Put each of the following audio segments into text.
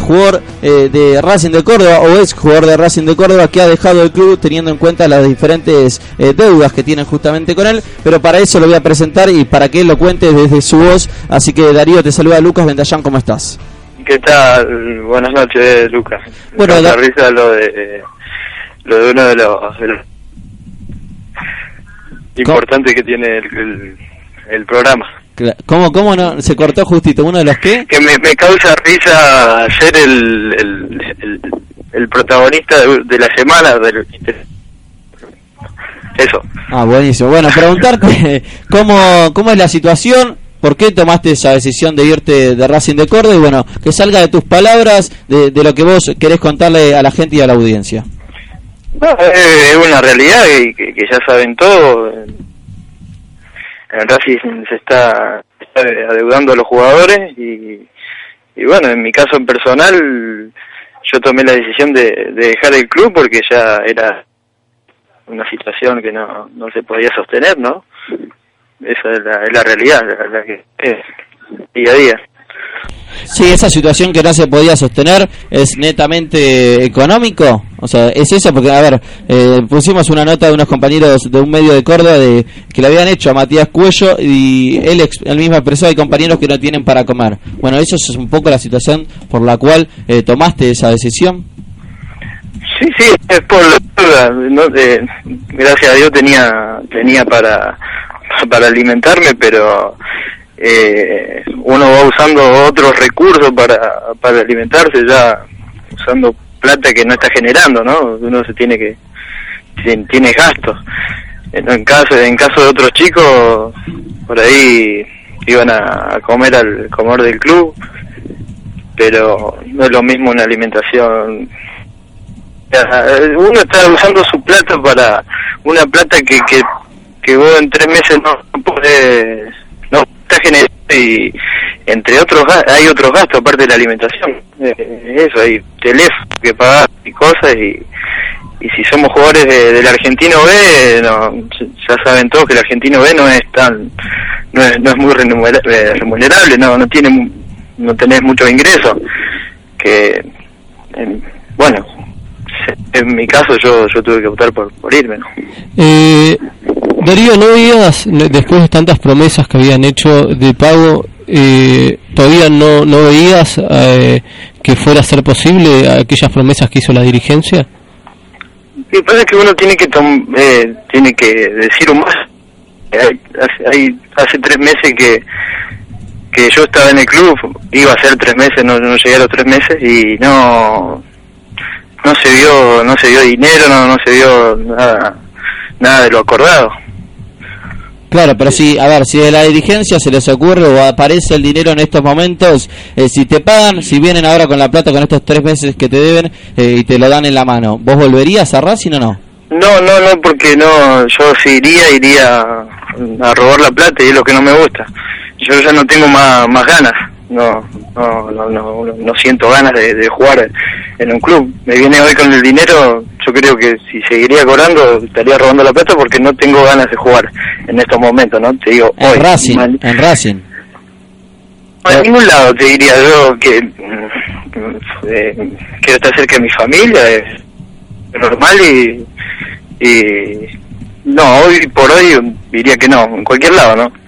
jugador eh, de Racing de Córdoba o ex jugador de Racing de Córdoba que ha dejado el club teniendo en cuenta las diferentes eh, deudas que tienen justamente con él, pero para eso lo voy a presentar y para que él lo cuente desde su voz. Así que Darío, te saluda Lucas Ventallán, ¿cómo estás? ¿Qué tal? Buenas noches, Lucas. Bueno, la risa lo de lo de uno de los, de los importantes que tiene el, el, el programa. ¿Cómo, cómo no? Se cortó justito. ¿Uno de los qué? Que me, me causa risa ser el, el, el, protagonista de, la semana. Del, eso. Ah, buenísimo. Bueno, preguntar cómo, cómo es la situación. ¿Por qué tomaste esa decisión de irte de Racing de Córdoba? Y bueno, que salga de tus palabras, de, de lo que vos querés contarle a la gente y a la audiencia. No, es una realidad que, que ya saben todo en Racing se está, adeudando a los jugadores y, y bueno, en mi caso personal yo tomé la decisión de, dejar el club porque ya era una situación que no, no se podía sostener, ¿no? Esa es la, es la realidad, la, que es día a día. Sí, esa situación que no se podía sostener es netamente económico. O sea, es eso porque, a ver, eh, pusimos una nota de unos compañeros de un medio de Córdoba de que le habían hecho a Matías Cuello y él, él mismo expresó hay compañeros que no tienen para comer. Bueno, eso es un poco la situación por la cual eh, tomaste esa decisión. Sí, sí, es por la ¿no? gracias a Dios tenía tenía para para alimentarme, pero eh, uno va usando otros recursos para, para alimentarse ya usando plata que no está generando, ¿no? Uno se tiene que tiene gastos. En caso en caso de otros chicos por ahí iban a, comer al comedor del club, pero no es lo mismo una alimentación uno está usando su plata para una plata que que, que vos en tres meses no podés y entre otros hay otros gastos aparte de la alimentación eh, eso hay teléfono que pagar y cosas y, y si somos jugadores del argentino B ya saben todos que el argentino B no es tan no es, no es muy eh, remunerable no no tiene no tenés muchos ingresos que bueno en mi caso yo yo tuve que optar por, por irme ¿no? eh, Darío, ¿no veías, después de tantas promesas que habían hecho de pago, eh, todavía no, no veías eh, que fuera a ser posible aquellas promesas que hizo la dirigencia? Pasa es que uno tiene que eh, tiene que decir un más. Hay, hace tres meses que que yo estaba en el club, iba a ser tres meses, no, no llegué a los tres meses y no no se vio no se vio dinero, no no se vio nada nada de lo acordado. Claro, pero si, a ver, si de la dirigencia se les ocurre o aparece el dinero en estos momentos, eh, si te pagan, si vienen ahora con la plata con estos tres meses que te deben eh, y te lo dan en la mano, ¿vos volverías a Racing o no? No, no, no, porque no, yo si iría, iría a robar la plata y es lo que no me gusta. Yo ya no tengo más, más ganas no, no, no, no, no siento ganas de, jugar en un club. Me viene hoy con el dinero, yo creo que si seguiría cobrando estaría robando la plata porque no tengo ganas de jugar en estos momentos, ¿no? Te digo, en Racing, en Racing. en ningún lado te diría yo que eh, quiero estar cerca de mi familia, es normal y, y no, hoy por hoy diría que no, en cualquier lado, ¿no?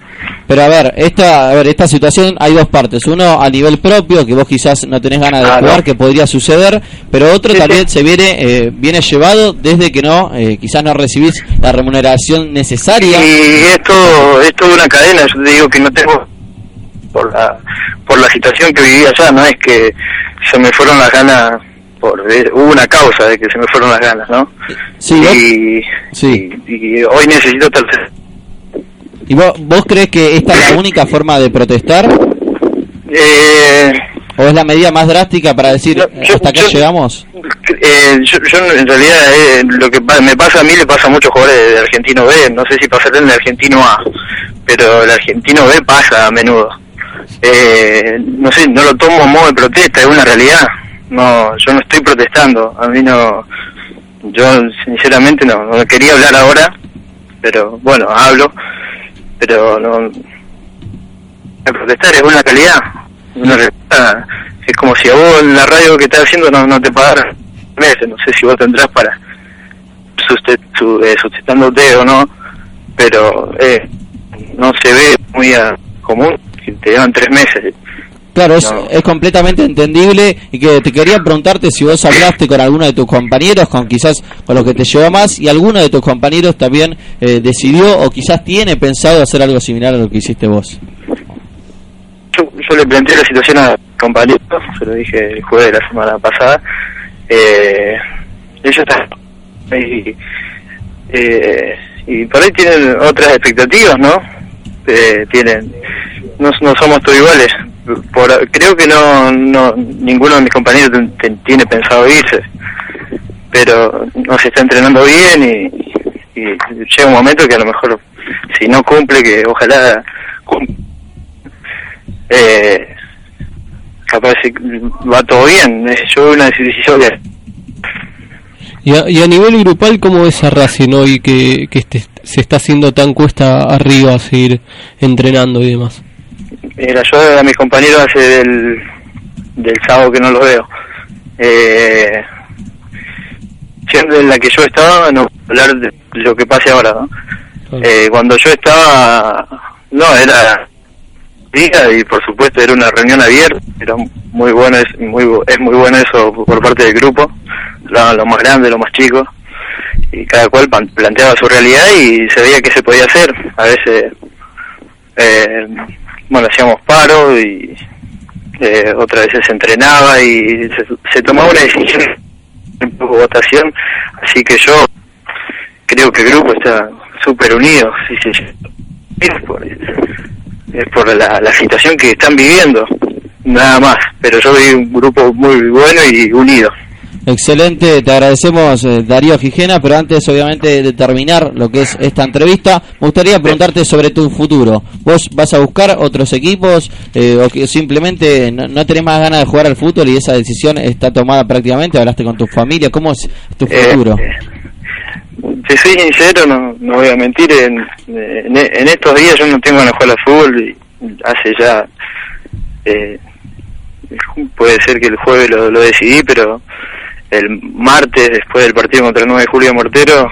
Pero a ver, esta, a ver, esta situación hay dos partes. Uno a nivel propio, que vos quizás no tenés ganas de jugar, que podría suceder, pero otro también se viene eh, viene llevado desde que no, eh, quizás no recibís la remuneración necesaria. Y esto es toda una cadena, yo te digo que no tengo por la por la situación que viví allá, no es que se me fueron las ganas por eh, hubo una causa de que se me fueron las ganas, ¿no? Sí, y, sí. y hoy necesito tercer ¿Y vos, vos crees que esta es la única forma de protestar? Eh, ¿O es la medida más drástica para decir No, yo- hasta acá yo- llegamos? Eh, yo, yo en realidad eh, lo que me pasa a mí le pasa a muchos jugadores de Argentino B, no sé si pasará en el Argentino A, pero el Argentino B pasa a menudo. Eh, no sé, no lo tomo a modo de protesta, es una realidad. No, yo no estoy protestando, a mí no, yo sinceramente no, no quería hablar ahora, pero bueno, hablo, pero no, protestar es una calidad, una realidad. Es como si a vos en la radio que estás haciendo no, no te pagaran meses, no sé si vos tendrás para eh, sustentándote o no, pero eh, no se ve muy a- común que te llevan tres meses. Claro, es, No. es completamente entendible y que te quería preguntarte si vos hablaste con alguno de tus compañeros, con quizás con lo que te llevó más, y alguno de tus compañeros también eh, decidió o quizás tiene pensado hacer algo similar a lo que hiciste vos. Yo, yo le planteé la situación a compañeros, se lo dije el jueves de la semana pasada, eh, ellos están y, eh, y por ahí tienen otras expectativas, ¿no? Eh, tienen, no, no somos todos iguales. Por, que no, no ninguno de mis compañeros tiene pensado irse, pero no se está entrenando bien y, llega un momento que a lo mejor si no cumple, que ojalá eh, capaz va todo bien. Eh, Yo una decisión de Y a, y a nivel grupal, ¿cómo ves a Racing hoy que, que este- se está haciendo tan cuesta arriba seguir entrenando y demás? Mira, yo a mis compañeros hace del, del sábado que no los veo. Eh, siendo en la que yo estaba, no puedo hablar de lo que pase ahora, ¿no? Claro. Eh, cuando yo estaba, no, era día y por supuesto era una reunión abierta, era muy bueno, es muy, es muy bueno eso por parte del grupo, lo, lo más grande, lo más chico, y cada cual pan- planteaba su realidad y se veía qué se podía hacer. A veces, eh, bueno, hacíamos paro y eh, otras veces se entrenaba y se, se tomaba una decisión en votación, así que yo creo que el grupo está súper unido, sí, sí. es por, es por la, la situación que están viviendo, nada más, pero yo vi un grupo muy bueno y unido. Excelente, te agradecemos eh, Darío Gijena, pero antes obviamente de terminar lo que es esta entrevista, me gustaría preguntarte sobre tu futuro. ¿Vos vas a buscar otros equipos eh, o que simplemente no, no tenés más ganas de jugar al fútbol y esa decisión está tomada prácticamente? ¿Hablaste con tu familia? ¿Cómo es tu Eh, futuro? eh, te soy sincero, no, no voy a mentir, en, en, en estos días yo no tengo ganas de jugar al fútbol y hace ya, eh, puede ser que el jueves lo, lo decidí, pero el martes, después del partido contra el 9 de julio Mortero,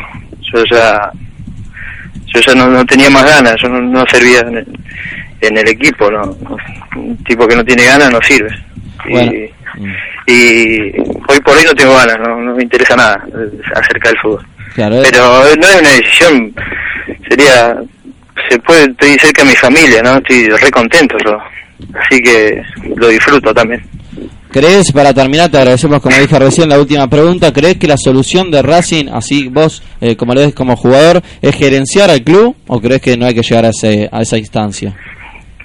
yo ya yo ya no, no tenía más ganas, yo no, no servía en el, en el equipo, no, un tipo que no tiene ganas no sirve. Y- Bueno. Y hoy por hoy no tengo ganas, no, no me interesa nada acerca del fútbol. Claro, eh, Pero no es una decisión, sería, se puede, estoy cerca de mi familia, ¿no? Estoy re contento yo, así que lo disfruto también. ¿Crees, para terminar, te agradecemos como dije recién la última pregunta, ¿crees que la solución de Racing, así vos eh, como lo ves como jugador, es gerenciar al club o crees que no hay que llegar a, ese, a esa instancia?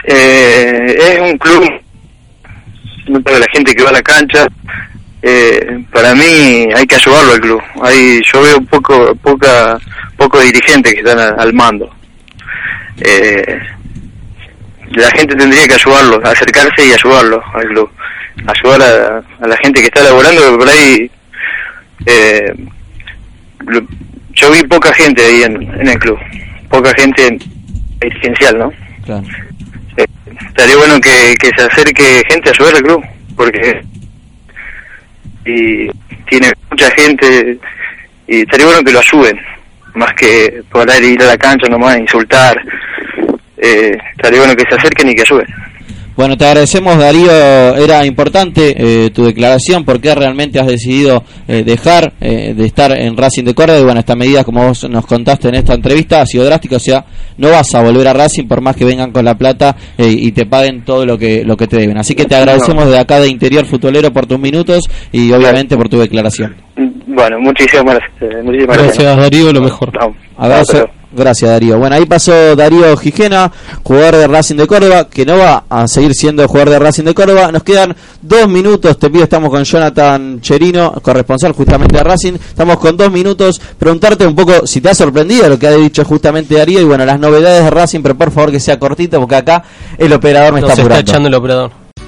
Eh, es un club, no para la gente que va a la cancha, eh, para mí hay que ayudarlo al club. Hay, yo veo poco, poca, poco dirigentes que están al, al mando. Eh, la gente tendría que ayudarlo, acercarse y ayudarlo al club. Ayudar a, a la gente que está laborando, por ahí, eh, yo vi poca gente ahí en, en el club, poca gente dirigencial, ¿no? Claro. Eh, estaría bueno que, que se acerque gente a ayudar al club, porque y tiene mucha gente y estaría bueno que lo ayuden, más que poder ir a la cancha nomás a insultar. Eh, estaría bueno que se acerquen y que ayuden. Bueno, te agradecemos Darío, era importante eh, tu declaración, porque realmente has decidido eh, dejar eh, de estar en Racing de Córdoba y bueno, esta medida como vos nos contaste en esta entrevista ha sido drástica, o sea, no vas a volver a Racing por más que vengan con la plata eh, y te paguen todo lo que lo que te deben. Así que te agradecemos de acá de Interior Futbolero por tus minutos y obviamente por tu declaración. Bueno, muchísimas gracias. eh, muchísimas gracias. Gracias Darío, lo mejor. Chao. Abrazo. Gracias Darío. Bueno, ahí pasó Darío Gijena, jugador de Racing de Córdoba, que no va a seguir siendo jugador de Racing de Córdoba. Nos quedan dos minutos, te pido, estamos con Jonathan Cherino, corresponsal justamente de Racing. Estamos con dos minutos. Preguntarte un poco si te ha sorprendido lo que ha dicho justamente Darío y bueno, las novedades de Racing, pero por favor que sea cortito porque acá el operador me Nos está está apurando. echando el operador.